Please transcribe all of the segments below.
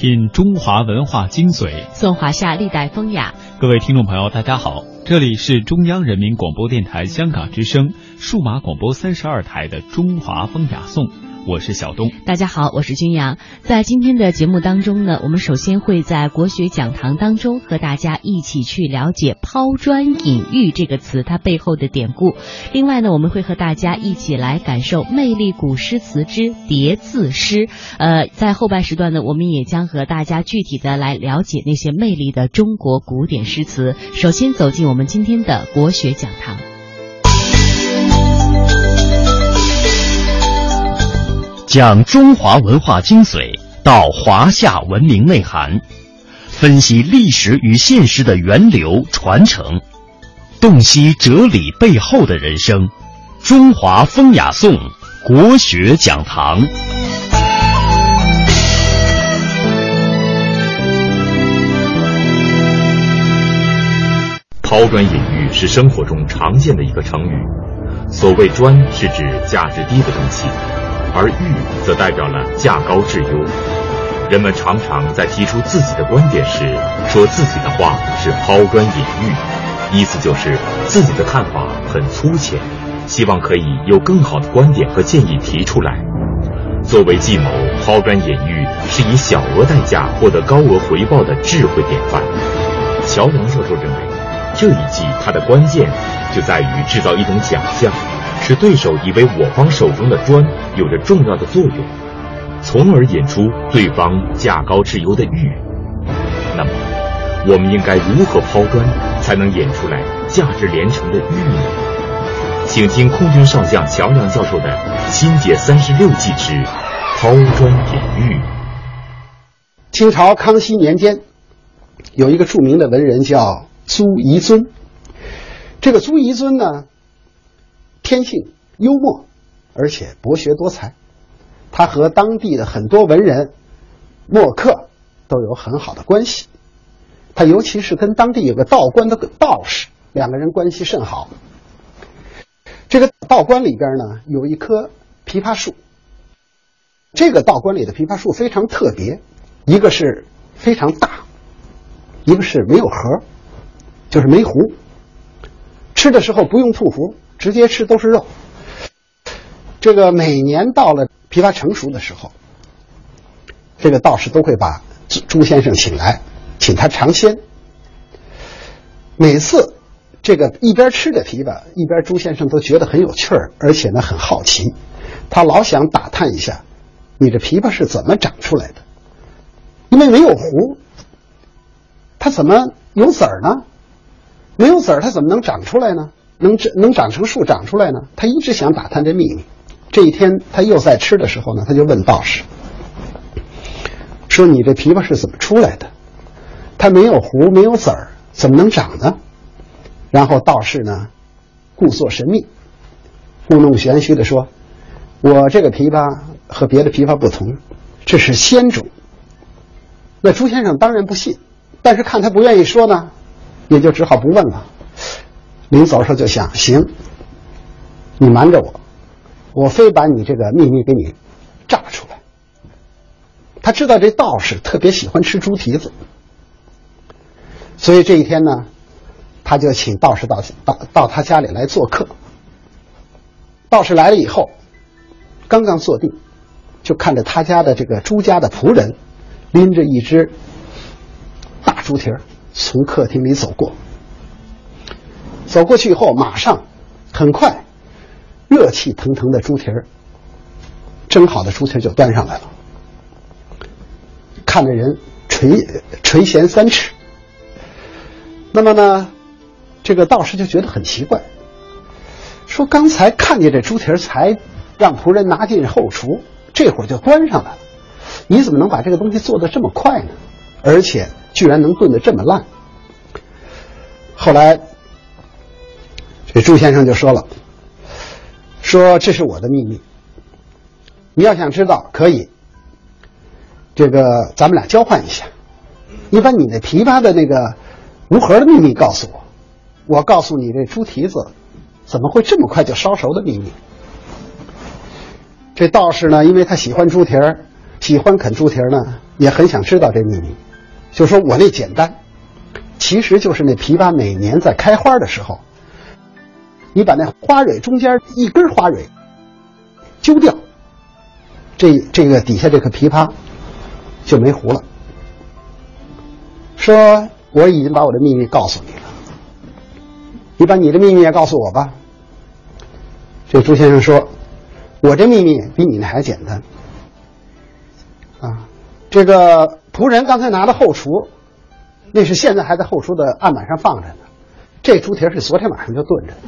品中华文化精髓，颂华夏历代风雅。各位听众朋友，大家好，这里是中央人民广播电台香港之声数码广播三十二台的《中华风雅颂》。我是小东，大家好，我是君阳。在今天的节目当中呢，我们首先会在国学讲堂当中和大家一起去了解“抛砖引玉”这个词它背后的典故。另外呢，我们会和大家一起来感受魅力古诗词之叠字诗。呃，在后半时段呢，我们也将和大家具体的来了解那些魅力的中国古典诗词。首先走进我们今天的国学讲堂。讲中华文化精髓，道华夏文明内涵，分析历史与现实的源流传承，洞悉哲理背后的人生。中华风雅颂，国学讲堂。抛砖引玉是生活中常见的一个成语，所谓砖是指价值低的东西。而玉则代表了价高质优，人们常常在提出自己的观点时，说自己的话是抛砖引玉，意思就是自己的看法很粗浅，希望可以有更好的观点和建议提出来。作为计谋，抛砖引玉是以小额代价获得高额回报的智慧典范。乔梁教授认为，这一计它的关键就在于制造一种假象。使对手以为我方手中的砖有着重要的作用，从而引出对方价高质优的玉。那么，我们应该如何抛砖才能引出来价值连城的玉呢？请听空军少将乔梁教授的《新解三十六计之抛砖引玉》。清朝康熙年间，有一个著名的文人叫朱彝尊。这个朱彝尊呢？天性幽默，而且博学多才。他和当地的很多文人、墨客都有很好的关系。他尤其是跟当地有个道观的道士，两个人关系甚好。这个道观里边呢，有一棵枇杷树。这个道观里的枇杷树非常特别，一个是非常大，一个是没有核，就是没核。吃的时候不用吐核。直接吃都是肉。这个每年到了枇杷成熟的时候，这个道士都会把朱朱先生请来，请他尝鲜。每次这个一边吃着枇杷，一边朱先生都觉得很有趣儿，而且呢很好奇，他老想打探一下，你这枇杷是怎么长出来的？因为没有核，它怎么有籽儿呢？没有籽儿，它怎么能长出来呢？能长能长成树长出来呢？他一直想打探这秘密。这一天他又在吃的时候呢，他就问道士说：“你这枇杷是怎么出来的？它没有核，没有籽儿，怎么能长呢？”然后道士呢，故作神秘，故弄玄虚的说：“我这个枇杷和别的枇杷不同，这是仙种。”那朱先生当然不信，但是看他不愿意说呢，也就只好不问了。临走的时候就想，行，你瞒着我，我非把你这个秘密给你炸出来。他知道这道士特别喜欢吃猪蹄子，所以这一天呢，他就请道士到到到他家里来做客。道士来了以后，刚刚坐定，就看着他家的这个朱家的仆人拎着一只大猪蹄儿从客厅里走过。走过去以后，马上，很快，热气腾腾的猪蹄儿，蒸好的猪蹄儿就端上来了。看着人垂垂涎三尺。那么呢，这个道士就觉得很奇怪，说刚才看见这猪蹄儿，才让仆人拿进后厨，这会儿就端上来了，你怎么能把这个东西做的这么快呢？而且居然能炖的这么烂。后来。这朱先生就说了：“说这是我的秘密，你要想知道，可以。这个咱们俩交换一下，你把你那枇杷的那个无核的秘密告诉我，我告诉你这猪蹄子怎么会这么快就烧熟的秘密。”这道士呢，因为他喜欢猪蹄儿，喜欢啃猪蹄儿呢，也很想知道这秘密，就说我那简单，其实就是那枇杷每年在开花的时候，你把那花蕊中间一根花蕊揪掉，这这个底下这颗枇杷就没核了。说我已经把我的秘密告诉你了，你把你的秘密也告诉我吧。这朱先生说，我这秘密比你那还简单。啊，这个仆人刚才拿的后厨，那是现在还在后厨的案板上放着呢。这猪蹄是昨天晚上就炖着的。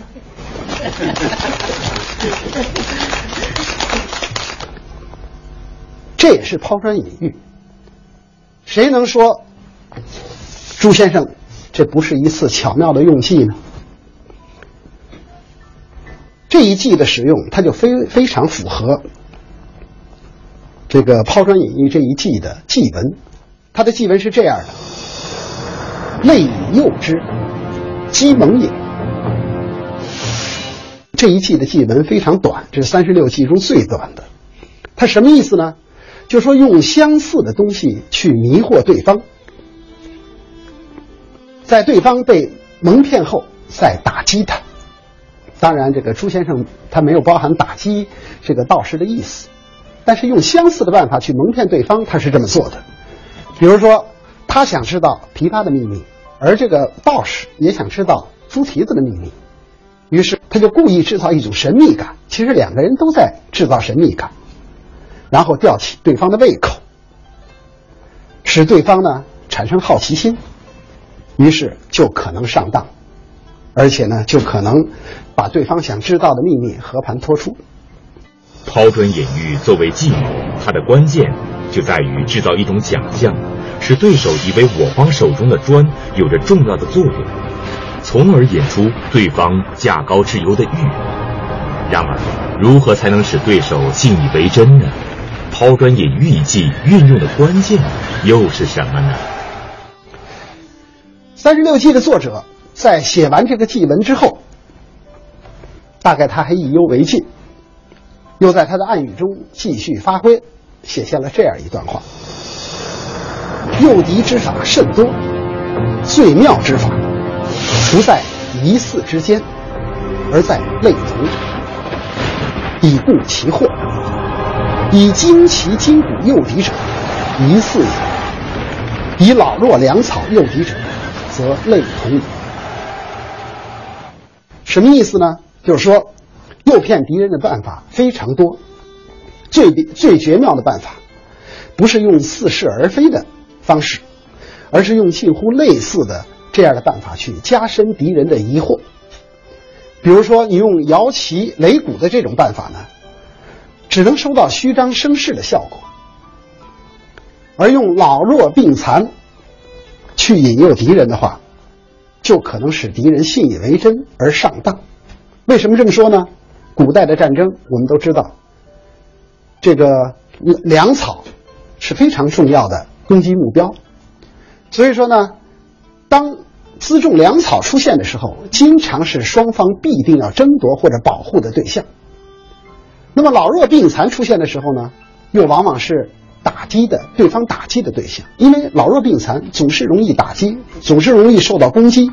这也是抛砖引玉。谁能说朱先生这不是一次巧妙的用计呢？这一计的使用，它就非非常符合。这个抛砖引玉这一计的祭文，它的祭文是这样的：内以诱之，击蒙也。这一计的祭文非常短，这是三十六计中最短的。它什么意思呢？就说用相似的东西去迷惑对方，在对方被蒙骗后再打击他。当然，这个朱先生他没有包含打击这个道士的意思。但是用相似的办法去蒙骗对方，他是这么做的。比如说，他想知道琵琶的秘密，而这个道士也想知道猪蹄子的秘密，于是他就故意制造一种神秘感。其实两个人都在制造神秘感，然后吊起对方的胃口，使对方呢产生好奇心，于是就可能上当，而且呢就可能把对方想知道的秘密和盘托出。抛砖引玉作为计谋，它的关键就在于制造一种假象，使对手以为我方手中的砖有着重要的作用，从而引出对方价高质优的玉。然而，如何才能使对手信以为真呢？抛砖引玉一计运用的关键又是什么呢？三十六计的作者在写完这个祭文之后，大概他还意犹未尽。又在他的暗语中继续发挥，写下了这样一段话：诱敌之法甚多，最妙之法不在疑似之间，而在类同，以固其惑。以精奇筋骨诱敌者，疑似也；以老弱粮草诱敌者，则类同。什么意思呢？就是说。诱骗敌人的办法非常多，最最绝妙的办法，不是用似是而非的方式，而是用近乎类似的这样的办法去加深敌人的疑惑。比如说，你用摇旗擂鼓的这种办法呢，只能收到虚张声势的效果；而用老弱病残去引诱敌人的话，就可能使敌人信以为真而上当。为什么这么说呢？古代的战争，我们都知道，这个粮草是非常重要的攻击目标。所以说呢，当辎重粮草出现的时候，经常是双方必定要争夺或者保护的对象。那么老弱病残出现的时候呢，又往往是打击的对方打击的对象，因为老弱病残总是容易打击，总是容易受到攻击。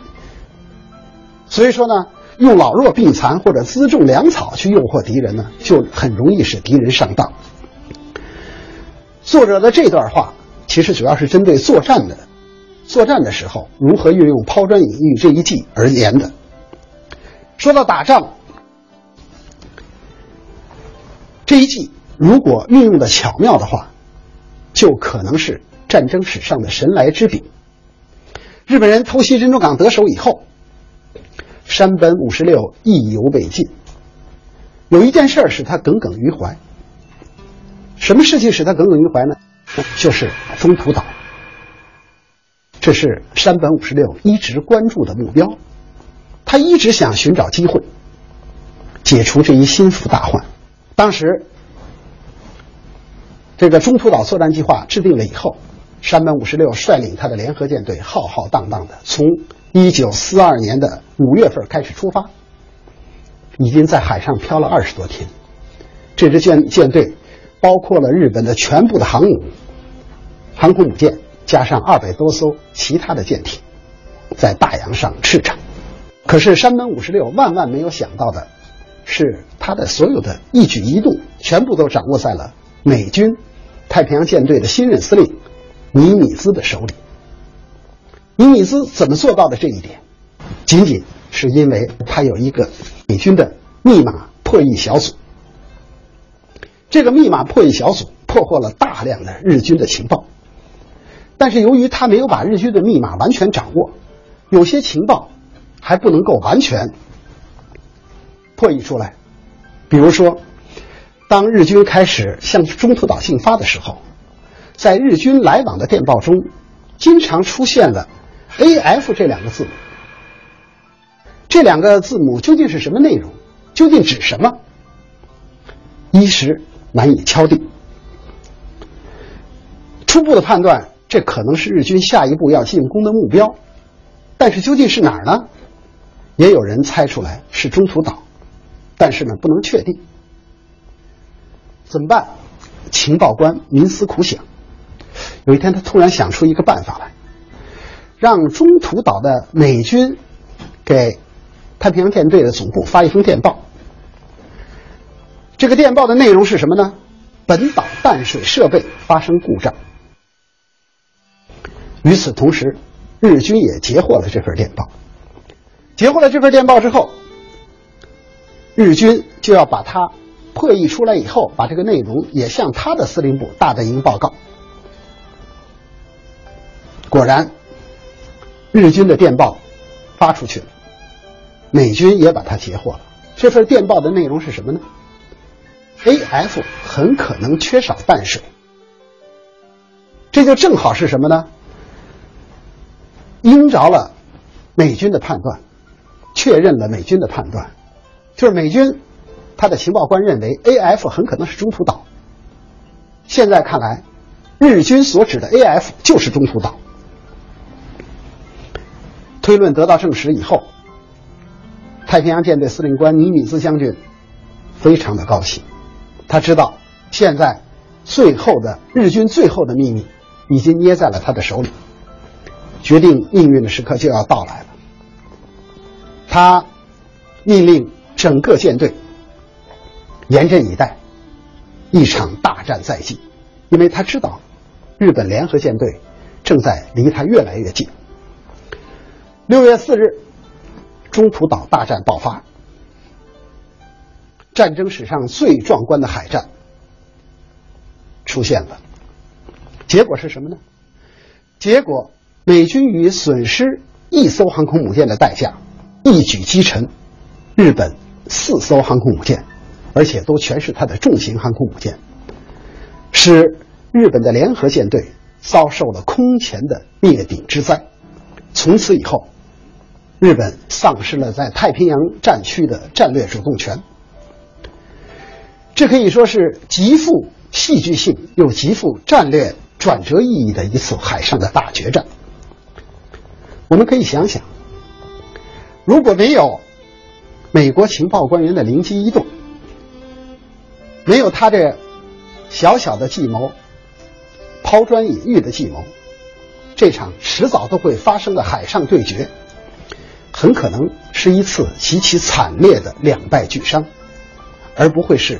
所以说呢。用老弱病残或者辎重粮草去诱惑敌人呢，就很容易使敌人上当。作者的这段话其实主要是针对作战的，作战的时候如何运用抛砖引玉这一计而言的。说到打仗，这一计如果运用的巧妙的话，就可能是战争史上的神来之笔。日本人偷袭珍珠港得手以后。山本五十六意犹未尽，有一件事使他耿耿于怀。什么事情使他耿耿于怀呢？就是中途岛。这是山本五十六一直关注的目标，他一直想寻找机会解除这一心腹大患。当时，这个中途岛作战计划制定了以后，山本五十六率领他的联合舰队浩浩荡荡的从。一九四二年的五月份开始出发，已经在海上漂了二十多天。这支舰舰队包括了日本的全部的航母，航空母舰加上二百多艘其他的舰艇，在大洋上驰骋。可是山本五十六万万没有想到的是，他的所有的一举一动全部都掌握在了美军太平洋舰队的新任司令尼米兹的手里。尼米兹怎么做到的这一点？仅仅是因为他有一个美军的密码破译小组。这个密码破译小组破获了大量的日军的情报，但是由于他没有把日军的密码完全掌握，有些情报还不能够完全破译出来。比如说，当日军开始向中途岛进发的时候，在日军来往的电报中，经常出现了 “AF” 这两个字母。这两个字母究竟是什么内容？究竟指什么？一时。难以敲定。初步的判断，这可能是日军下一步要进攻的目标，但是究竟是哪儿呢？也有人猜出来是中途岛，但是呢不能确定。怎么办？情报官冥思苦想，有一天他突然想出一个办法来，让中途岛的美军给太平洋舰队的总部发一封电报。这个电报的内容是什么呢？本岛淡水设备发生故障。与此同时，日军也截获了这份电报。截获了这份电报之后，日军就要把它破译出来以后，把这个内容也向他的司令部大本营报告。果然，日军的电报发出去了，美军也把它截获了。这份电报的内容是什么呢？A.F. 很可能缺少淡水，这就正好是什么呢？应着了美军的判断，确认了美军的判断，就是美军他的情报官认为 A.F. 很可能是中途岛。现在看来，日军所指的 A.F. 就是中途岛。推论得到证实以后，太平洋舰队司令官尼米兹将军非常的高兴。他知道，现在最后的日军最后的秘密已经捏在了他的手里，决定命运的时刻就要到来了。他命令整个舰队严阵以待，一场大战在即，因为他知道日本联合舰队正在离他越来越近。六月四日，中途岛大战爆发。战争史上最壮观的海战出现了，结果是什么呢？结果美军以损失一艘航空母舰的代价，一举击沉日本四艘航空母舰，而且都全是它的重型航空母舰，使日本的联合舰队遭受了空前的灭顶之灾。从此以后，日本丧失了在太平洋战区的战略主动权。这可以说是极富戏剧性又极富战略转折意义的一次海上的大决战。我们可以想想，如果没有美国情报官员的灵机一动，没有他这小小的计谋、抛砖引玉的计谋，这场迟早都会发生的海上对决，很可能是一次极其惨烈的两败俱伤，而不会是。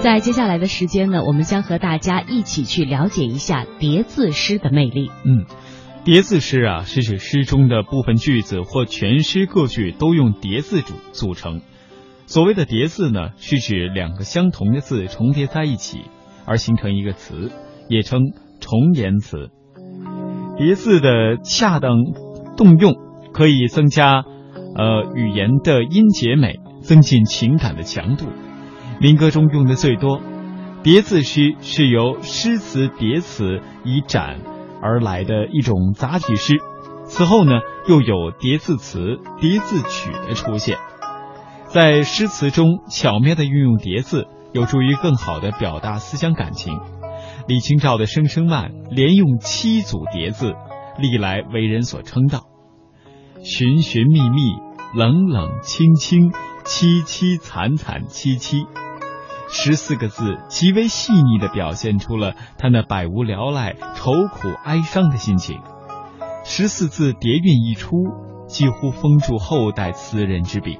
在接下来的时间呢，我们将和大家一起去了解一下叠字诗的魅力。嗯，叠字诗啊，是指诗中的部分句子或全诗各句都用叠字组组成。所谓的叠字呢，是指两个相同的字重叠在一起而形成一个词，也称重言词。叠字的恰当动用，可以增加呃语言的音节美，增进情感的强度。民歌中用的最多。叠字诗是由诗词叠词以展而来的一种杂体诗，此后呢，又有叠字词、叠字曲的出现。在诗词中巧妙的运用叠字，有助于更好的表达思想感情。李清照的《声声慢》连用七组叠字，历来为人所称道。寻寻觅觅，冷冷清清，凄凄惨惨戚戚。十四个字极为细腻地表现出了他那百无聊赖、愁苦哀伤的心情。十四字叠韵一出，几乎封住后代词人之笔。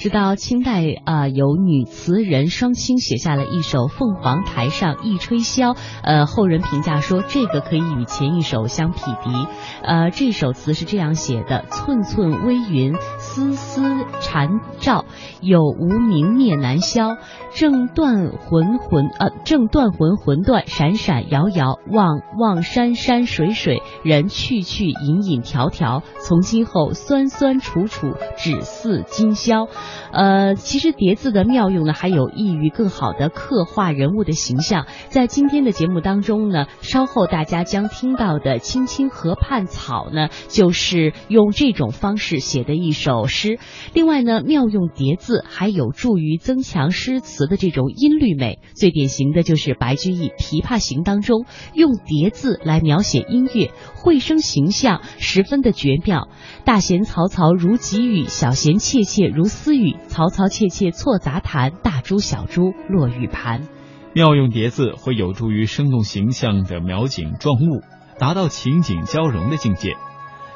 直到清代啊，有女词人双清写下了一首《凤凰台上一吹箫》，呃，后人评价说这个可以与前一首相匹敌。呃，这首词是这样写的：寸寸微云，丝丝缠绕，有无明灭难消。正断魂魂，呃，正断魂魂断，闪闪摇摇，望望山山水水，人去去隐隐迢迢。从今后，酸酸楚楚，只似今宵。呃，其实叠字的妙用呢，还有益于更好的刻画人物的形象。在今天的节目当中呢，稍后大家将听到的《青青河畔草》呢，就是用这种方式写的一首诗。另外呢，妙用叠字还有助于增强诗词的这种音律美。最典型的就是白居易《琵琶行》当中用叠字来描写音乐，绘声形象十分的绝妙。大弦嘈嘈如急雨，小弦切切如私语。嘈嘈切切错杂弹，大珠小珠落玉盘。妙用叠字会有助于生动形象的描景状物，达到情景交融的境界。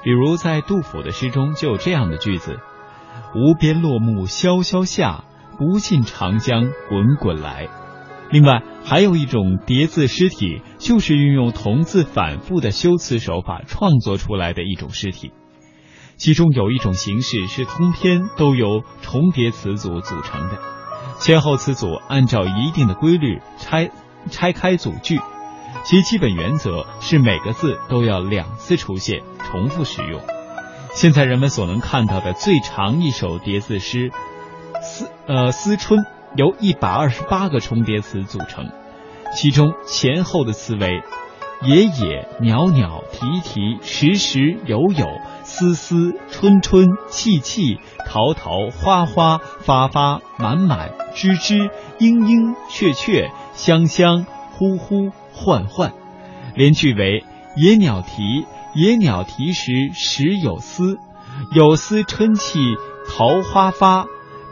比如在杜甫的诗中就有这样的句子：“无边落木萧萧下，不尽长江滚滚来。”另外，还有一种叠字诗体，就是运用同字反复的修辞手法创作出来的一种诗体。其中有一种形式是通篇都由重叠词组组成的，前后词组按照一定的规律拆拆开组句，其基本原则是每个字都要两次出现，重复使用。现在人们所能看到的最长一首叠字诗《思呃思春》，由一百二十八个重叠词组成，其中前后的词为野野、袅袅、啼啼、时时、有有。丝丝春春气气桃桃花花发发满满枝枝莺莺雀雀香香呼呼唤唤，连句为野鸟啼野鸟啼时时有丝，有丝春气桃花发，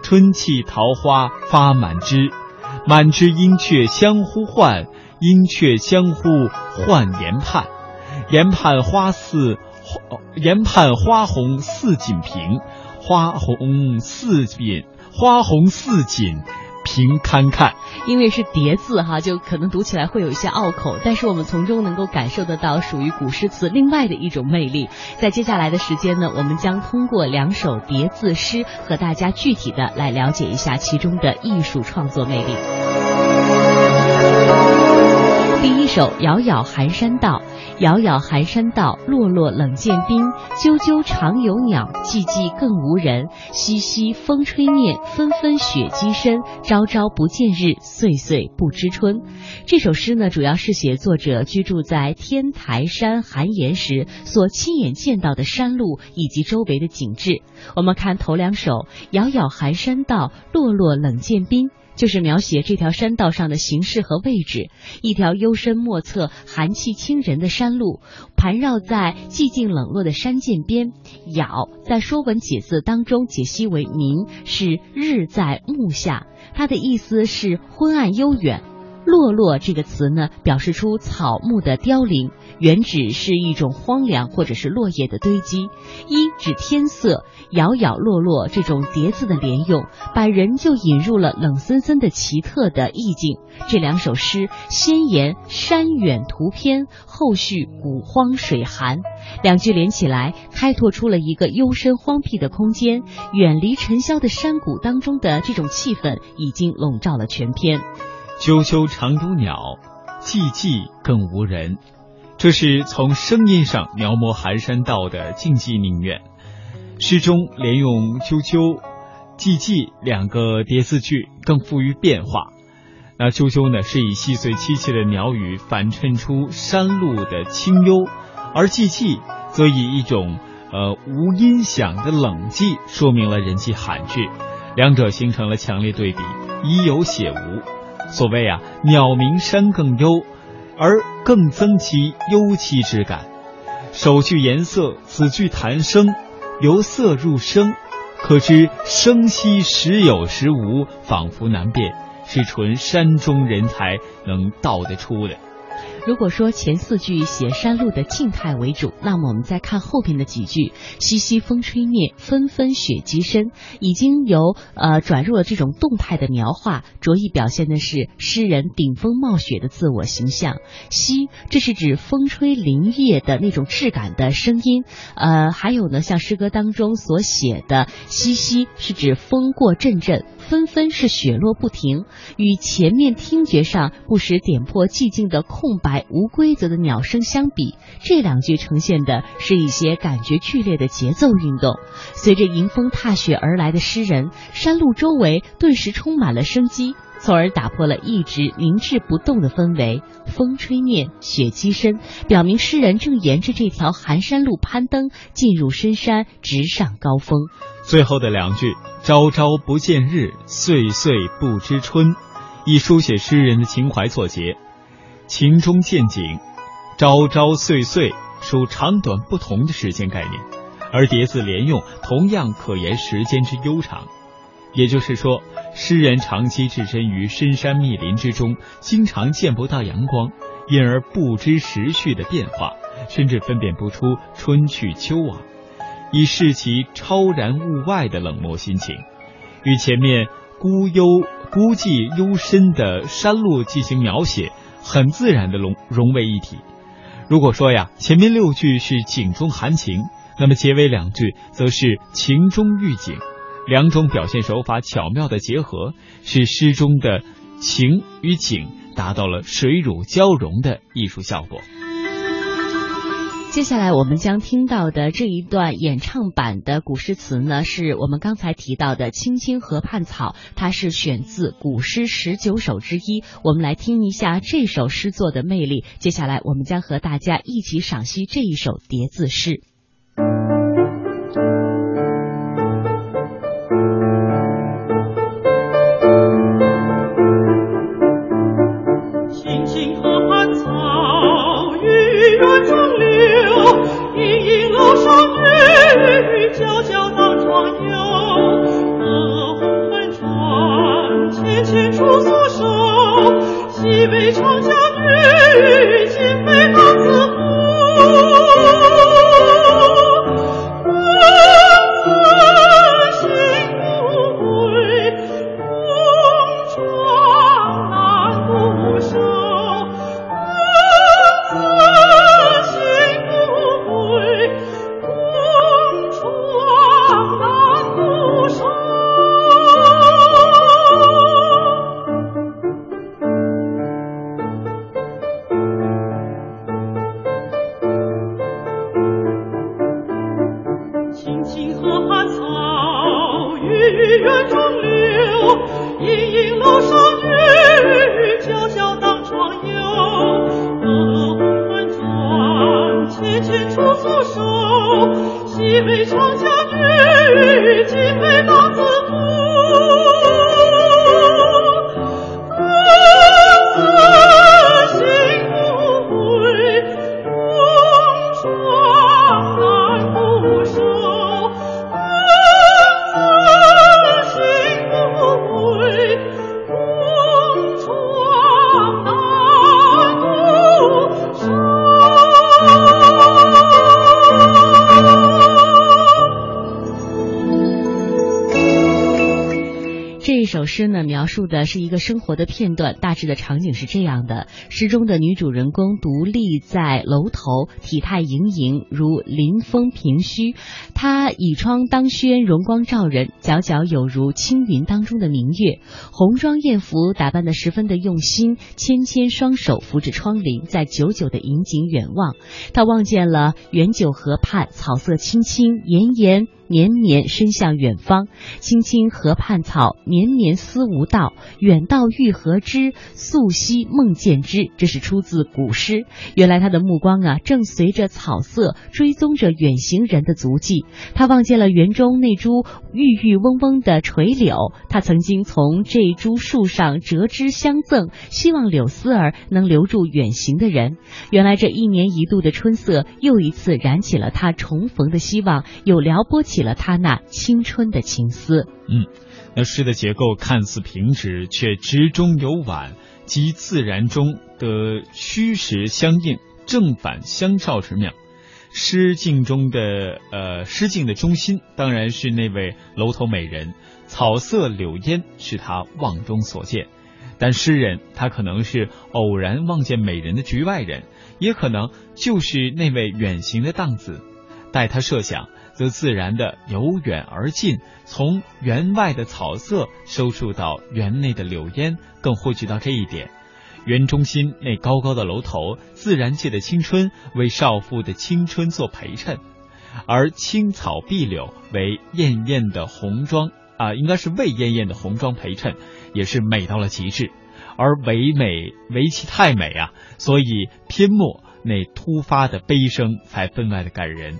春气桃花发满枝，满枝莺雀相呼唤，莺雀相呼唤研盼，研盼花似。研判花红似锦屏，花红似锦，花红似锦屏堪看。因为是叠字哈，就可能读起来会有一些拗口，但是我们从中能够感受得到属于古诗词另外的一种魅力。在接下来的时间呢，我们将通过两首叠字诗和大家具体的来了解一下其中的艺术创作魅力。第一首《杳杳寒山道》。杳杳寒山道，落落冷涧冰。啾啾常有鸟，寂寂更无人。淅淅风吹面，纷纷雪积身。朝朝不见日，岁岁不知春。这首诗呢，主要是写作者居住在天台山寒岩时所亲眼见到的山路以及周围的景致。我们看头两首：杳杳寒山道，落落冷涧冰。就是描写这条山道上的形势和位置，一条幽深莫测、寒气侵人的山路，盘绕在寂静冷落的山涧边。杳在《说文解字》当中解析为明，是日在暮下，它的意思是昏暗悠远。落落这个词呢，表示出草木的凋零，原指是一种荒凉或者是落叶的堆积。一指天色，杳杳落落这种叠字的连用，把人就引入了冷森森的奇特的意境。这两首诗先言山远图偏，后续谷荒水寒，两句连起来，开拓出了一个幽深荒僻的空间。远离尘嚣的山谷当中的这种气氛，已经笼罩了全篇。啾啾常有鸟，寂寂更无人。这是从声音上描摹寒山道的静寂宁远。诗中连用啾啾、寂寂两个叠字句，更富于变化。那啾啾呢，是以细碎凄切的鸟语反衬出山路的清幽，而寂寂则以一种呃无音响的冷寂，说明了人迹罕至，两者形成了强烈对比，已有写无。所谓啊，鸟鸣山更幽，而更增其幽栖之感。首句颜色，此句谈声，由色入声，可知声息时有时无，仿佛难辨。是纯山中人才能道得出的。如果说前四句写山路的静态为主，那么我们再看后边的几句，淅淅风吹灭，纷纷雪积深，已经由呃转入了这种动态的描画，着意表现的是诗人顶风冒雪的自我形象。淅，这是指风吹林叶的那种质感的声音。呃，还有呢，像诗歌当中所写的淅淅，是指风过阵阵，纷纷是雪落不停，与前面听觉上不时点破寂静的空白。无规则的鸟声相比，这两句呈现的是一些感觉剧烈的节奏运动。随着迎风踏雪而来的诗人，山路周围顿时充满了生机，从而打破了一直凝滞不动的氛围。风吹面，雪积深，表明诗人正沿着这条寒山路攀登，进入深山，直上高峰。最后的两句“朝朝不见日，岁岁不知春”，以书写诗人的情怀作结。情中见景，朝朝岁岁属长短不同的时间概念，而叠字连用同样可言时间之悠长。也就是说，诗人长期置身于深山密林之中，经常见不到阳光，因而不知时序的变化，甚至分辨不出春去秋往，以示其超然物外的冷漠心情，与前面孤幽孤寂幽深的山路进行描写。很自然的融融为一体。如果说呀，前面六句是景中含情，那么结尾两句则是情中寓景，两种表现手法巧妙的结合，使诗中的情与景达到了水乳交融的艺术效果。接下来我们将听到的这一段演唱版的古诗词呢，是我们刚才提到的《青青河畔草》，它是选自古诗十九首之一。我们来听一下这首诗作的魅力。接下来我们将和大家一起赏析这一首叠字诗。诗呢描述的是一个生活的片段，大致的场景是这样的：诗中的女主人公独立在楼头，体态盈盈，如临风平虚。她倚窗当轩，容光照人，皎皎有如青云当中的明月。红妆艳服，打扮的十分的用心，纤纤双手扶着窗棂，在久久的引颈远望。她望见了远九河畔，草色青青，岩岩。年年伸向远方。青青河畔草，年年思无道。远道欲何之？溯溪梦见之。这是出自古诗。原来他的目光啊，正随着草色追踪着远行人的足迹。他望见了园中那株郁郁嗡嗡的垂柳，他曾经从这株树上折枝相赠，希望柳丝儿能留住远行的人。原来这一年一度的春色，又一次燃起了他重逢的希望，又撩拨起了他那青春的情思。嗯，那诗的结构看似平直，却直中有婉，即自然中的虚实相应、正反相照之妙。诗境中的呃，诗境的中心当然是那位楼头美人，草色柳烟是他望中所见。但诗人他可能是偶然望见美人的局外人，也可能就是那位远行的荡子。待他设想，则自然的由远而近，从园外的草色收束到园内的柳烟，更汇聚到这一点。园中心那高高的楼头，自然界的青春为少妇的青春做陪衬，而青草碧柳为艳艳的红妆啊，应该是为艳艳的红妆陪衬，也是美到了极致。而唯美唯其太美啊，所以篇末那突发的悲声才分外的感人。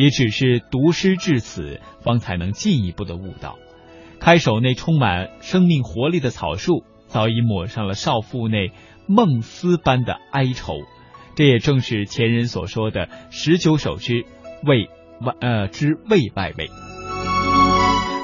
也只是读诗至此，方才能进一步的悟到，开首那充满生命活力的草树。早已抹上了少妇那梦思般的哀愁，这也正是前人所说的十九首之未外呃之未外位。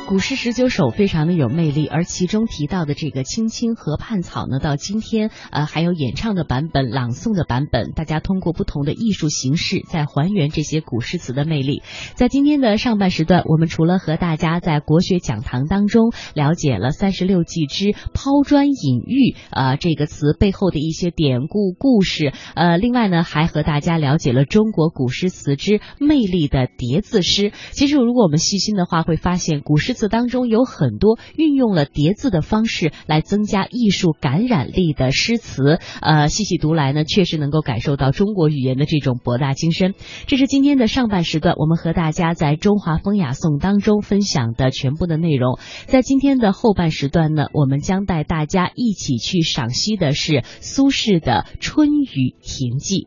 古诗十九首非常的有魅力，而其中提到的这个《青青河畔草》呢，到今天呃还有演唱的版本、朗诵的版本，大家通过不同的艺术形式在还原这些古诗词的魅力。在今天的上半时段，我们除了和大家在国学讲堂当中了解了三十六计之抛砖引玉呃这个词背后的一些典故故事，呃，另外呢还和大家了解了中国古诗词之魅力的叠字诗。其实如果我们细心的话，会发现古诗。词当中有很多运用了叠字的方式来增加艺术感染力的诗词，呃，细细读来呢，确实能够感受到中国语言的这种博大精深。这是今天的上半时段，我们和大家在中华风雅颂当中分享的全部的内容。在今天的后半时段呢，我们将带大家一起去赏析的是苏轼的《春雨亭记》。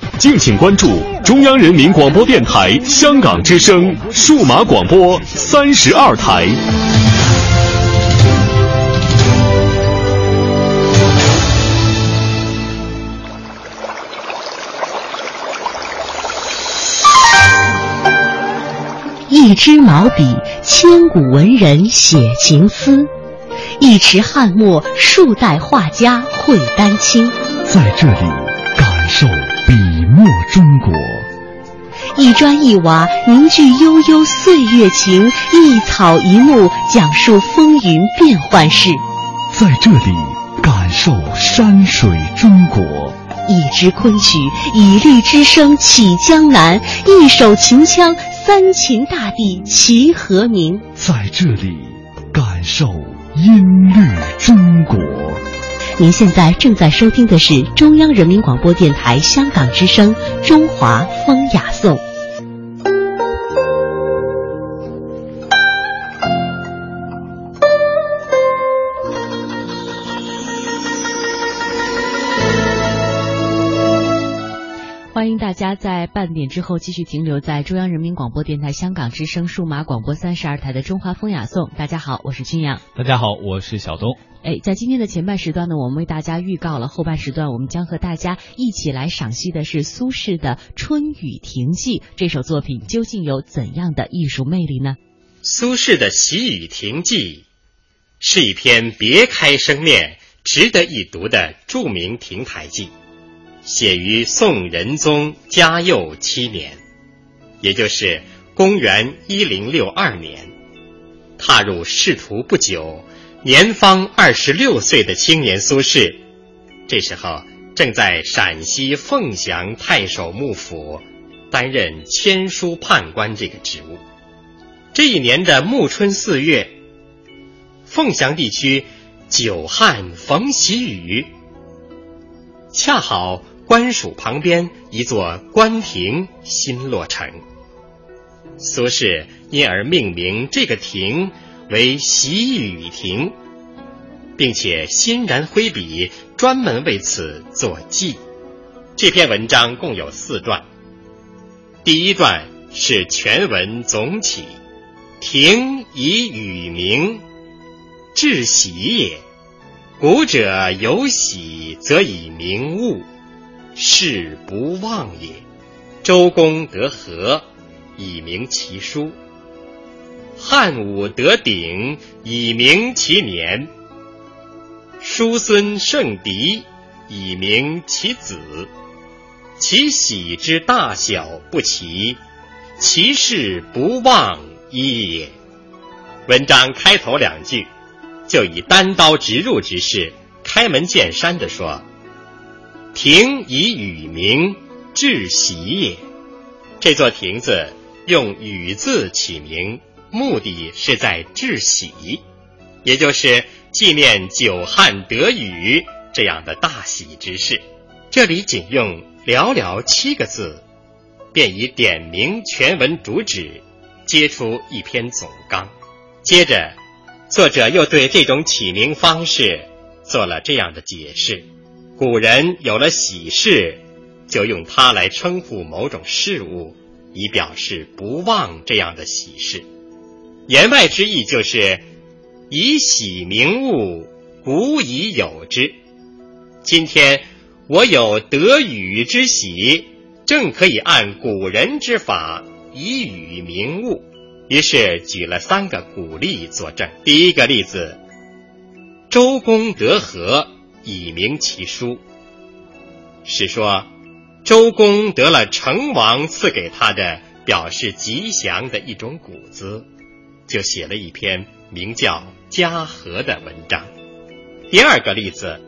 敬请关注中央人民广播电台香港之声数码广播三十二台。一支毛笔，千古文人写情思；一池翰墨，数代画家绘丹青。在这里，感受笔墨中国。一砖一瓦，凝聚悠悠岁月情；一草一木，讲述风云变幻事。在这里，感受山水中国。一支昆曲，以律之声起江南；一首秦腔。三秦大地齐和鸣，在这里感受音律中国。您现在正在收听的是中央人民广播电台香港之声《中华风雅颂》。欢迎大家在半点之后继续停留在中央人民广播电台香港之声数码广播三十二台的《中华风雅颂》。大家好，我是君阳。大家好，我是小东。哎，在今天的前半时段呢，我们为大家预告了后半时段，我们将和大家一起来赏析的是苏轼的《春雨亭记》这首作品，究竟有怎样的艺术魅力呢？苏轼的《喜雨亭记》是一篇别开生面、值得一读的著名亭台记。写于宋仁宗嘉佑七年，也就是公元一零六二年。踏入仕途不久，年方二十六岁的青年苏轼，这时候正在陕西凤翔太守幕府担任签书判官这个职务。这一年的暮春四月，凤翔地区久旱逢喜雨，恰好。官署旁边一座官亭新落成，苏轼因而命名这个亭为喜雨亭，并且欣然挥笔专门为此作记。这篇文章共有四段，第一段是全文总起：亭以雨名，至喜也。古者有喜，则以名物。事不忘也。周公得和，以明其书；汉武得鼎，以明其年；叔孙胜狄，以明其子。其喜之大小不齐，其事不忘一也。文章开头两句，就以单刀直入之势，开门见山地说。亭以雨名，致喜也。这座亭子用雨字起名，目的是在致喜，也就是纪念久旱得雨这样的大喜之事。这里仅用寥寥七个字，便以点明全文主旨，接出一篇总纲。接着，作者又对这种起名方式做了这样的解释。古人有了喜事，就用它来称呼某种事物，以表示不忘这样的喜事。言外之意就是以喜名物，古已有之。今天我有得雨之喜，正可以按古人之法以雨名物。于是举了三个古例作证。第一个例子：周公得和。以明其书，是说周公得了成王赐给他的表示吉祥的一种谷子，就写了一篇名叫《嘉禾》的文章。第二个例子，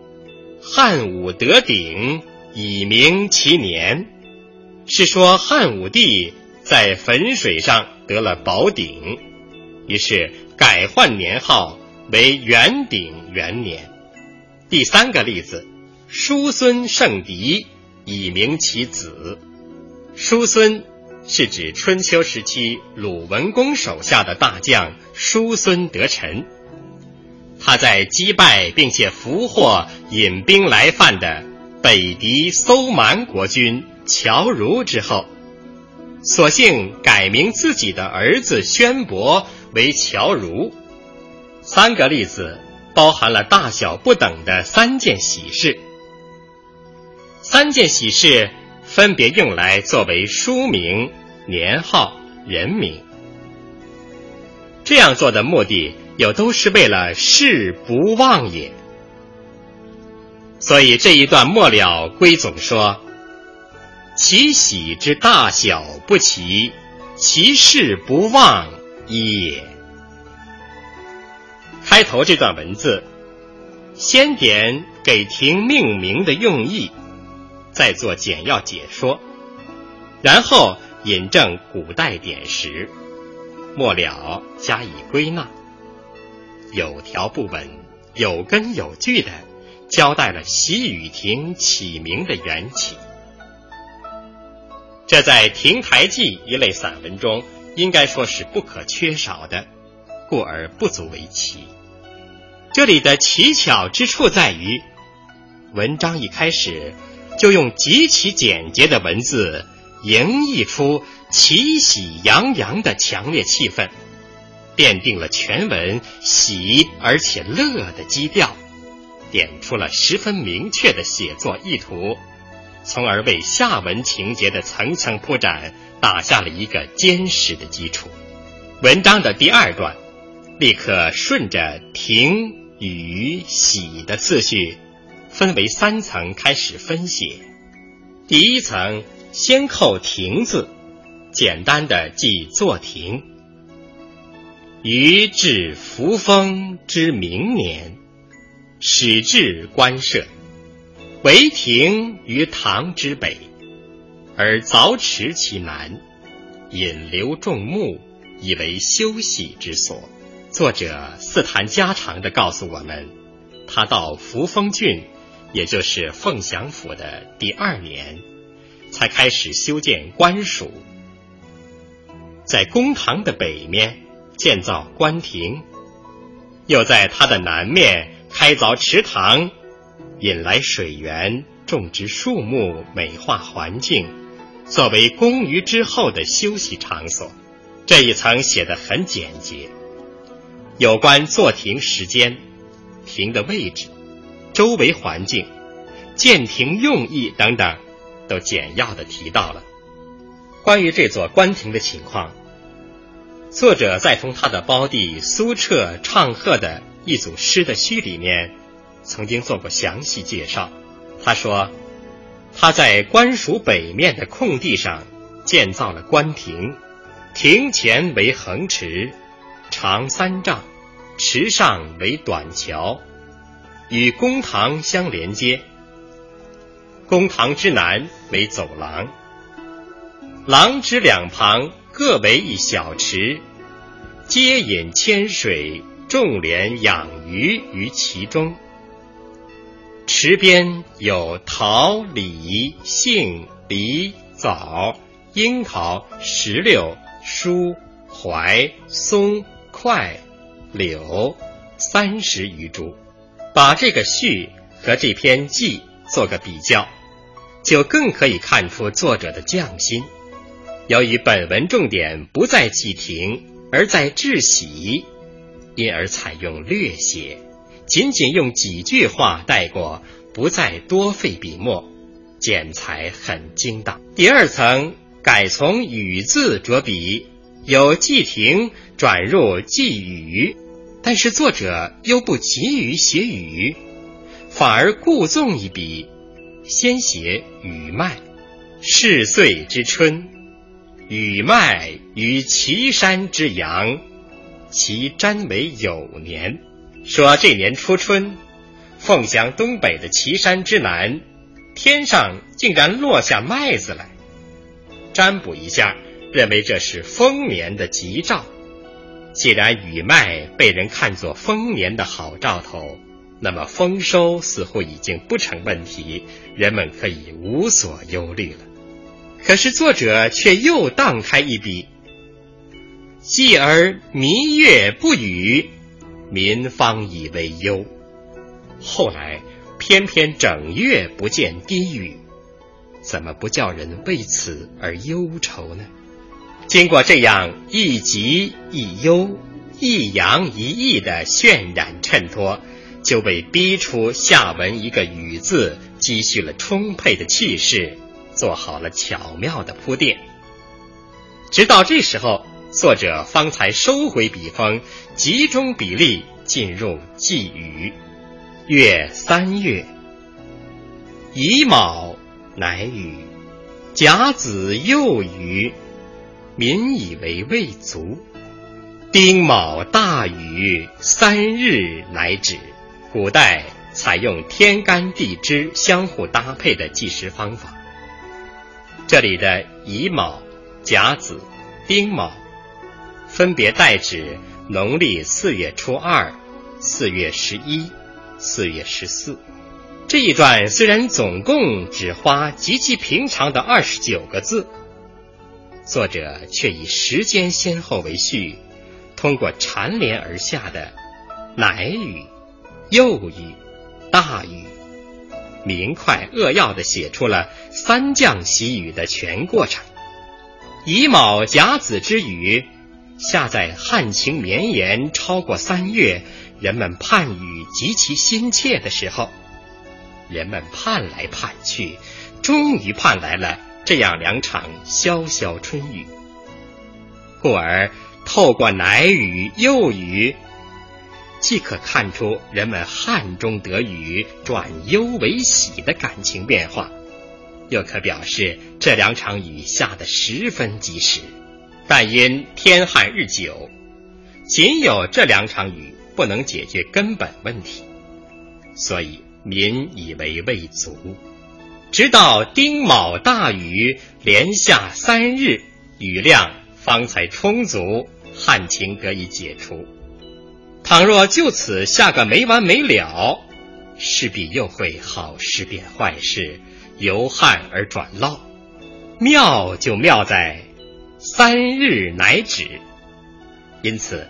汉武得鼎，以明其年，是说汉武帝在汾水上得了宝鼎，于是改换年号为元鼎元年。第三个例子，叔孙胜狄，以明其子。叔孙是指春秋时期鲁文公手下的大将叔孙得臣。他在击败并且俘获引兵来犯的北狄搜蛮国君乔如之后，索性改名自己的儿子宣伯为乔如。三个例子包含了大小不等的三件喜事。三件喜事分别用来作为书名、年号、人名。这样做的目的，又都是为了事不忘也。所以这一段末了归总说：“其喜之大小不齐，其事不忘也。”开头这段文字，先点给亭命名的用意，再做简要解说，然后引证古代典实，末了加以归纳，有条不紊、有根有据的。交代了习雨亭起名的缘起，这在《亭台记》一类散文中应该说是不可缺少的，故而不足为奇。这里的奇巧之处在于，文章一开始就用极其简洁的文字，营溢出其喜洋洋的强烈气氛，奠定了全文喜而且乐的基调。点出了十分明确的写作意图，从而为下文情节的层层铺展打下了一个坚实的基础。文章的第二段，立刻顺着停、雨、喜的次序，分为三层开始分写。第一层先扣停字，简单的记作停。于至扶风之明年。始至官舍，为亭于堂之北，而凿池其南，引流众目，以为休息之所。作者似谈家常的告诉我们，他到扶风郡，也就是凤翔府的第二年，才开始修建官署，在公堂的北面建造官亭，又在它的南面。开凿池塘，引来水源，种植树木，美化环境，作为公余之后的休息场所。这一层写得很简洁，有关坐亭时间、亭的位置、周围环境、建亭用意等等，都简要的提到了。关于这座官亭的情况，作者在同他的胞弟苏澈唱和的。一组诗的序里面，曾经做过详细介绍。他说，他在官署北面的空地上建造了官亭，亭前为横池，长三丈，池上为短桥，与公堂相连接。公堂之南为走廊，廊之两旁各为一小池，接引千水。种莲养鱼于其中，池边有桃、李、杏、梨、枣、樱桃、石榴、疏、槐、松、桧、柳三十余株。把这个序和这篇记做个比较，就更可以看出作者的匠心。由于本文重点不在记亭，而在致喜。因而采用略写，仅仅用几句话带过，不再多费笔墨，剪裁很精当。第二层改从雨字着笔，由季亭转入季雨，但是作者又不急于写雨，反而故纵一笔，先写雨麦。是岁之春，雨麦于岐山之阳。其占为酉年，说这年初春，凤翔东北的岐山之南，天上竟然落下麦子来。占卜一下，认为这是丰年的吉兆。既然雨麦被人看作丰年的好兆头，那么丰收似乎已经不成问题，人们可以无所忧虑了。可是作者却又荡开一笔。继而弥月不雨，民方以为忧。后来偏偏整月不见滴雨，怎么不叫人为此而忧愁呢？经过这样一吉一忧、一阳一抑的渲染衬托，就为逼出下文一个“雨”字积蓄了充沛的气势，做好了巧妙的铺垫。直到这时候，作者方才收回笔锋，集中笔力进入寄语。月三月，乙卯乃雨，甲子又雨，民以为未足。丁卯大雨，三日乃止。古代采用天干地支相互搭配的计时方法。这里的乙卯、甲子、丁卯，分别代指农历四月初二、四月十一。四月十四，这一段虽然总共只花极其平常的二十九个字，作者却以时间先后为序，通过蝉联而下的乃雨、又雨、大雨，明快扼要的写出了三降习雨的全过程。乙卯甲子之雨，下在旱情绵延超过三月。人们盼雨极其心切的时候，人们盼来盼去，终于盼来了这样两场潇潇春雨。故而透过乃雨又雨，既可看出人们旱中得雨转忧为喜的感情变化，又可表示这两场雨下得十分及时。但因天旱日久，仅有这两场雨。不能解决根本问题，所以民以为未足。直到丁卯大雨连下三日，雨量方才充足，旱情得以解除。倘若就此下个没完没了，势必又会好事变坏事，由旱而转涝。妙就妙在三日乃止，因此。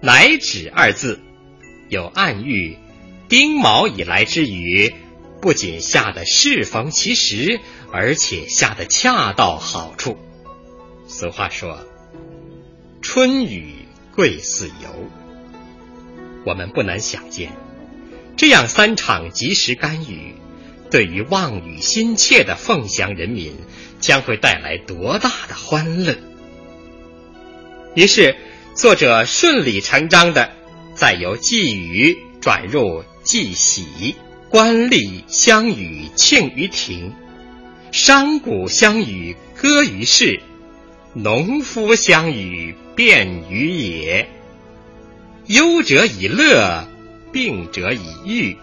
乃止二字，有暗喻，丁卯以来之雨，不仅下得适逢其时，而且下得恰到好处。俗话说：“春雨贵似油。”我们不难想见，这样三场及时甘雨，对于望雨心切的凤翔人民，将会带来多大的欢乐。于是。作者顺理成章的，再由寄语转入寄喜，官吏相与庆于庭，商贾相与歌于市，农夫相与辩于野。忧者以乐，病者以愈，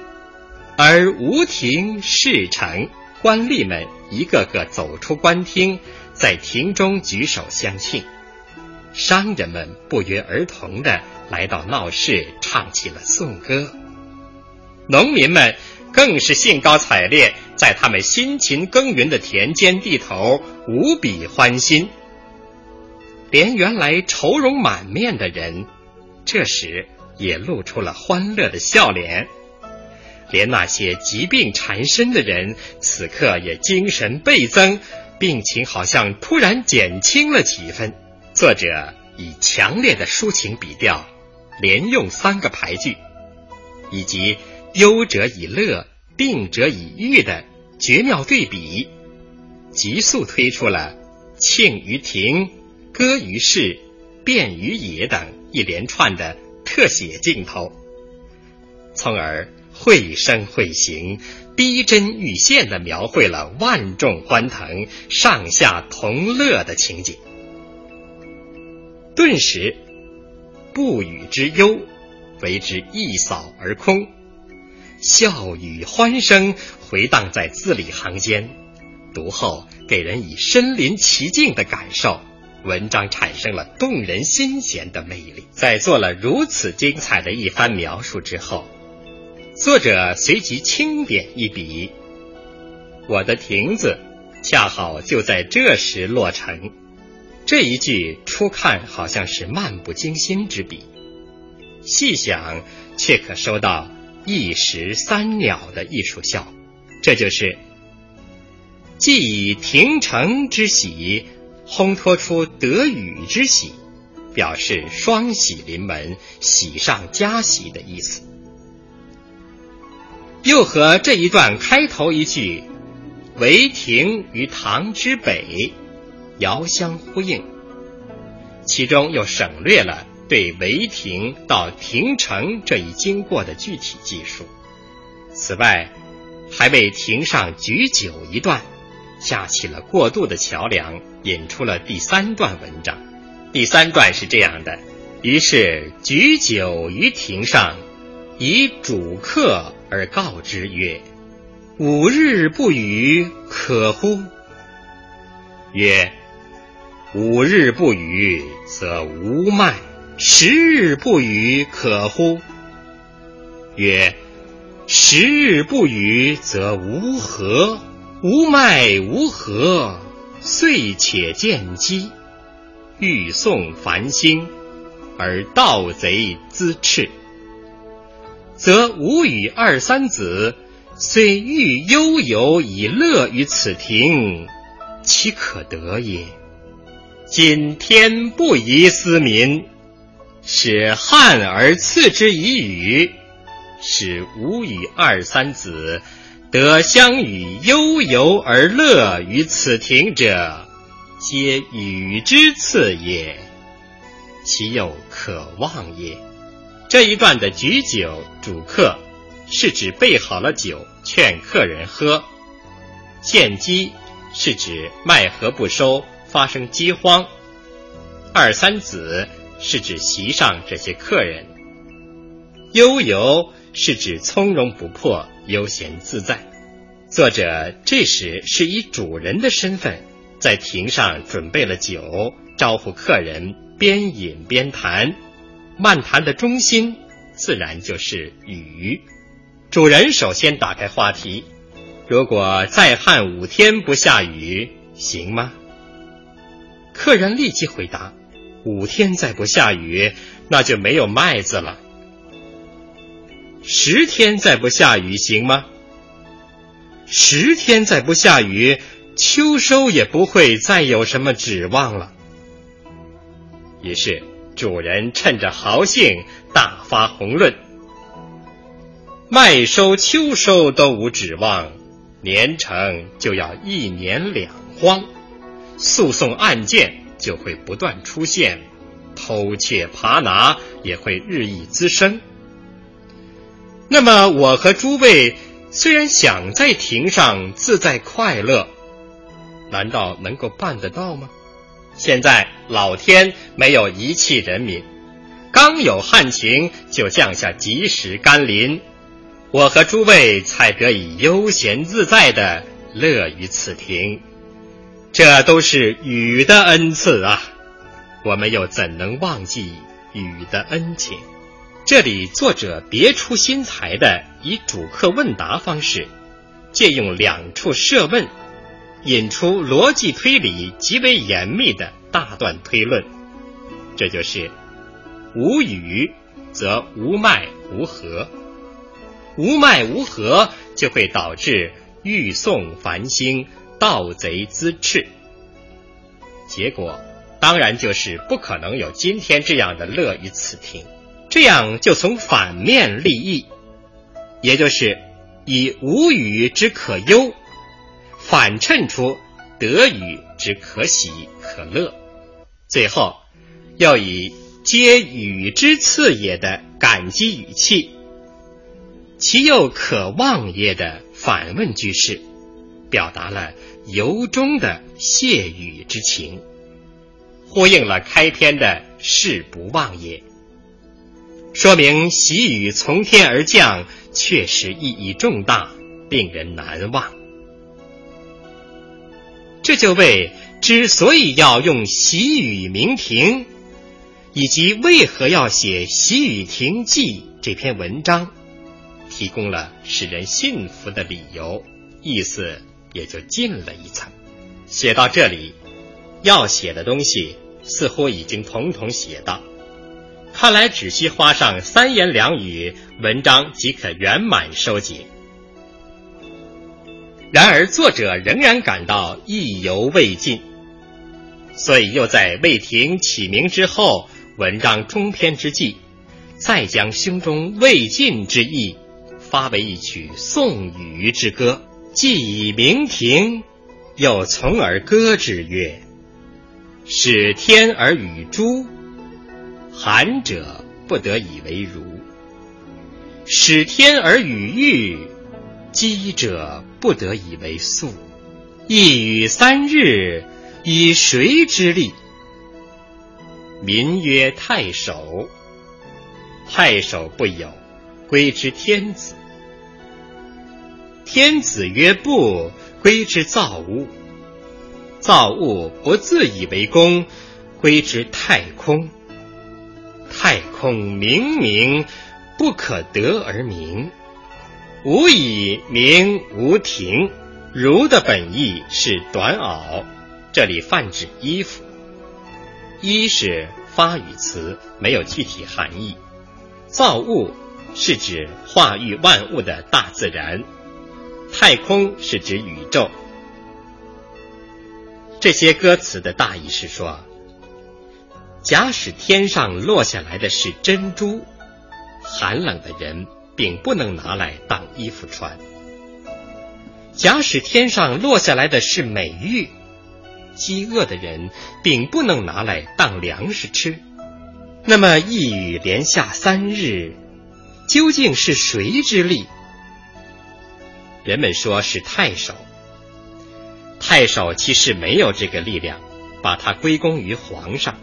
而无庭事成。官吏们一个个走出官厅，在庭中举手相庆。商人们不约而同的来到闹市，唱起了颂歌。农民们更是兴高采烈，在他们辛勤耕耘的田间地头无比欢欣。连原来愁容满面的人，这时也露出了欢乐的笑脸；连那些疾病缠身的人，此刻也精神倍增，病情好像突然减轻了几分。作者以强烈的抒情笔调，连用三个排句，以及忧者以乐，病者以愈的绝妙对比，急速推出了庆于庭、歌于市、辩于野等一连串的特写镜头，从而绘声绘形、逼真欲现的描绘了万众欢腾、上下同乐的情景。顿时，不语之忧为之一扫而空，笑语欢声回荡在字里行间，读后给人以身临其境的感受，文章产生了动人心弦的魅力。在做了如此精彩的一番描述之后，作者随即轻点一笔，我的亭子恰好就在这时落成。这一句初看好像是漫不经心之笔，细想却可收到一石三鸟的艺术效。这就是既以庭成之喜，烘托出得雨之喜，表示双喜临门、喜上加喜的意思。又和这一段开头一句“为亭于堂之北”遥相呼应，其中又省略了对违亭到亭城这一经过的具体记述。此外，还为亭上举酒一段架起了过渡的桥梁，引出了第三段文章。第三段是这样的：于是举酒于亭上，以主客。而告之曰：“五日不雨，可乎？”曰：“五日不雨，则无麦；十日不雨，可乎？”曰：“十日不雨，则无禾；无麦，无禾，遂且见机。欲送繁星，而盗贼滋赤。”则吾与二三子虽欲悠游以乐于此庭，其可得也？今天不宜思民，使汉而赐之以语，使吾与二三子得相与悠游而乐于此庭者，皆与之赐也，其有可忘也？这一段的举酒主客，是指备好了酒劝客人喝；见饥是指麦禾不收，发生饥荒；二三子是指席上这些客人；悠游是指从容不迫、悠闲自在。作者这时是以主人的身份，在亭上准备了酒，招呼客人边饮边谈。漫谈的中心自然就是雨。主人首先打开话题：“如果再旱五天不下雨，行吗？”客人立即回答：“五天再不下雨，那就没有麦子了。”十天再不下雨，行吗？十天再不下雨，秋收也不会再有什么指望了。于是。主人趁着豪兴大发宏论，麦收秋收都无指望，年成就要一年两荒，诉讼案件就会不断出现，偷窃扒拿也会日益滋生。那么我和诸位虽然想在庭上自在快乐，难道能够办得到吗？现在老天没有遗弃人民，刚有旱情就降下及时甘霖，我和诸位才得以悠闲自在的乐于此庭，这都是雨的恩赐啊！我们又怎能忘记雨的恩情？这里作者别出心裁的以主客问答方式，借用两处设问。引出逻辑推理极为严密的大段推论，这就是无雨则无麦无禾，无麦无禾就会导致欲送繁星，盗贼滋赤。结果当然就是不可能有今天这样的乐于此庭，这样就从反面立意，也就是以无雨之可忧。反衬出得雨之可喜可乐，最后要以皆雨之赐也的感激语气，其又可望也的反问句式，表达了由衷的谢雨之情，呼应了开篇的事不忘也，说明喜雨从天而降，确实意义重大，令人难忘。这就为之所以要用喜雨名亭，以及为何要写《喜雨亭记》这篇文章，提供了使人信服的理由，意思也就进了一层。写到这里，要写的东西似乎已经统统写到，看来只需花上三言两语，文章即可圆满收结。然而作者仍然感到意犹未尽，所以又在未停起名之后，文章中篇之际，再将胸中未尽之意发为一曲送雨之歌，既以鸣停，又从而歌之曰：“使天而与诸，寒者不得以为如；使天而与玉，饥者。”不得以为素，一雨三日，以谁之力？民曰太守，太守不有，归之天子。天子曰不，归之造物。造物不自以为功，归之太空。太空明明，不可得而明。无以名无停，如的本意是短袄，这里泛指衣服。衣是发语词，没有具体含义。造物是指化育万物的大自然，太空是指宇宙。这些歌词的大意是说，假使天上落下来的是珍珠，寒冷的人。并不能拿来当衣服穿。假使天上落下来的是美玉，饥饿的人并不能拿来当粮食吃。那么一雨连下三日，究竟是谁之力？人们说是太守。太守其实没有这个力量，把它归功于皇上。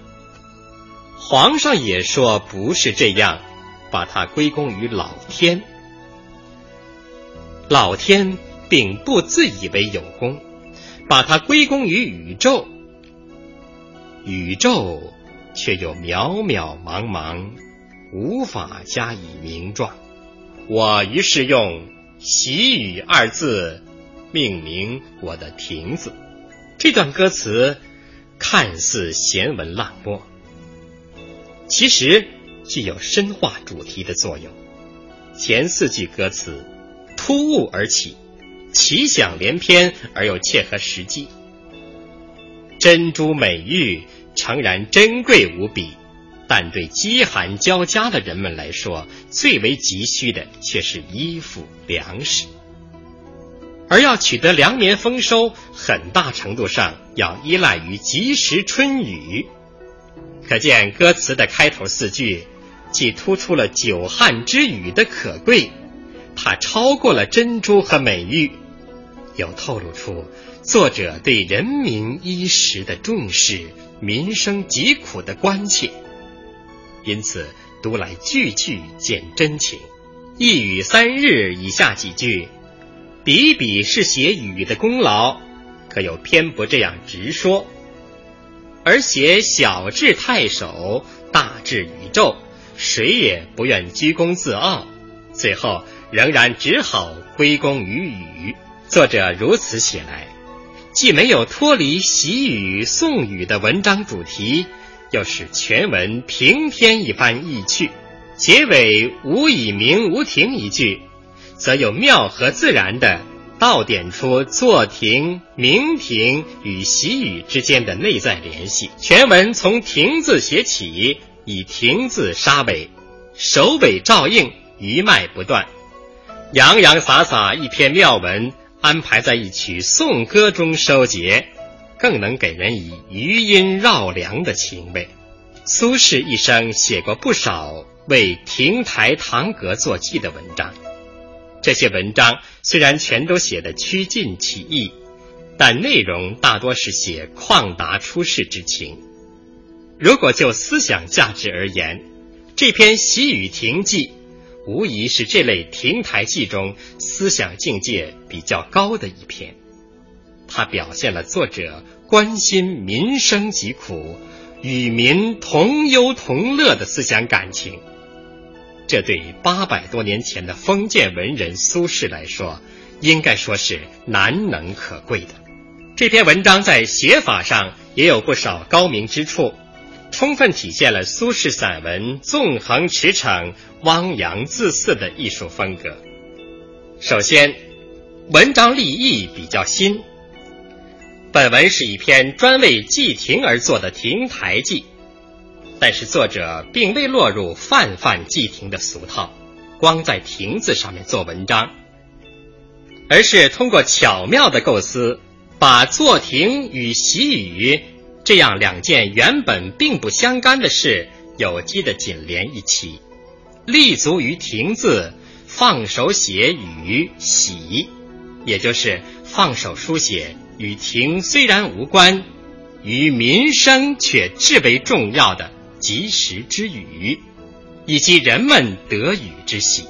皇上也说不是这样。把它归功于老天，老天并不自以为有功，把它归功于宇宙，宇宙却又渺渺茫茫，无法加以名状。我于是用“喜雨”二字命名我的亭子。这段歌词看似闲文浪墨，其实。具有深化主题的作用。前四句歌词突兀而起，奇想连篇而又切合实际。珍珠美玉诚然珍贵无比，但对饥寒交加的人们来说，最为急需的却是衣服粮食。而要取得粮棉丰收，很大程度上要依赖于及时春雨。可见歌词的开头四句。既突出了久旱之雨的可贵，它超过了珍珠和美玉，又透露出作者对人民衣食的重视、民生疾苦的关切。因此，读来句句见真情。一雨三日以下几句，比比是写雨的功劳，可又偏不这样直说，而写小至太守，大至宇宙。谁也不愿居功自傲，最后仍然只好归功于雨。作者如此写来，既没有脱离习雨颂雨的文章主题，又使全文平添一番意趣。结尾“无以鸣无停”一句，则有妙和自然的道点出坐亭、鸣亭与习雨之间的内在联系。全文从“亭”字写起。以亭字杀尾，首尾照应，余脉不断，洋洋洒洒一篇妙文安排在一曲颂歌中收结，更能给人以余音绕梁的情味。苏轼一生写过不少为亭台堂阁作记的文章，这些文章虽然全都写得曲尽其意，但内容大多是写旷达出世之情。如果就思想价值而言，这篇《喜雨亭记》无疑是这类亭台记中思想境界比较高的一篇。它表现了作者关心民生疾苦、与民同忧同乐的思想感情。这对八百多年前的封建文人苏轼来说，应该说是难能可贵的。这篇文章在写法上也有不少高明之处。充分体现了苏轼散文纵横驰骋、汪洋恣肆的艺术风格。首先，文章立意比较新。本文是一篇专为祭亭而作的亭台记，但是作者并未落入泛泛祭亭的俗套，光在亭子上面做文章，而是通过巧妙的构思，把坐亭与习雨这样两件原本并不相干的事有机的紧连一起，立足于亭字。放手写与喜，也就是放手书写与亭虽然无关，与民生却至为重要的及时之语，以及人们得雨之喜，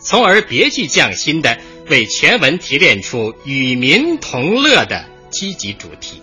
从而别具匠心的为全文提炼出与民同乐的积极主题。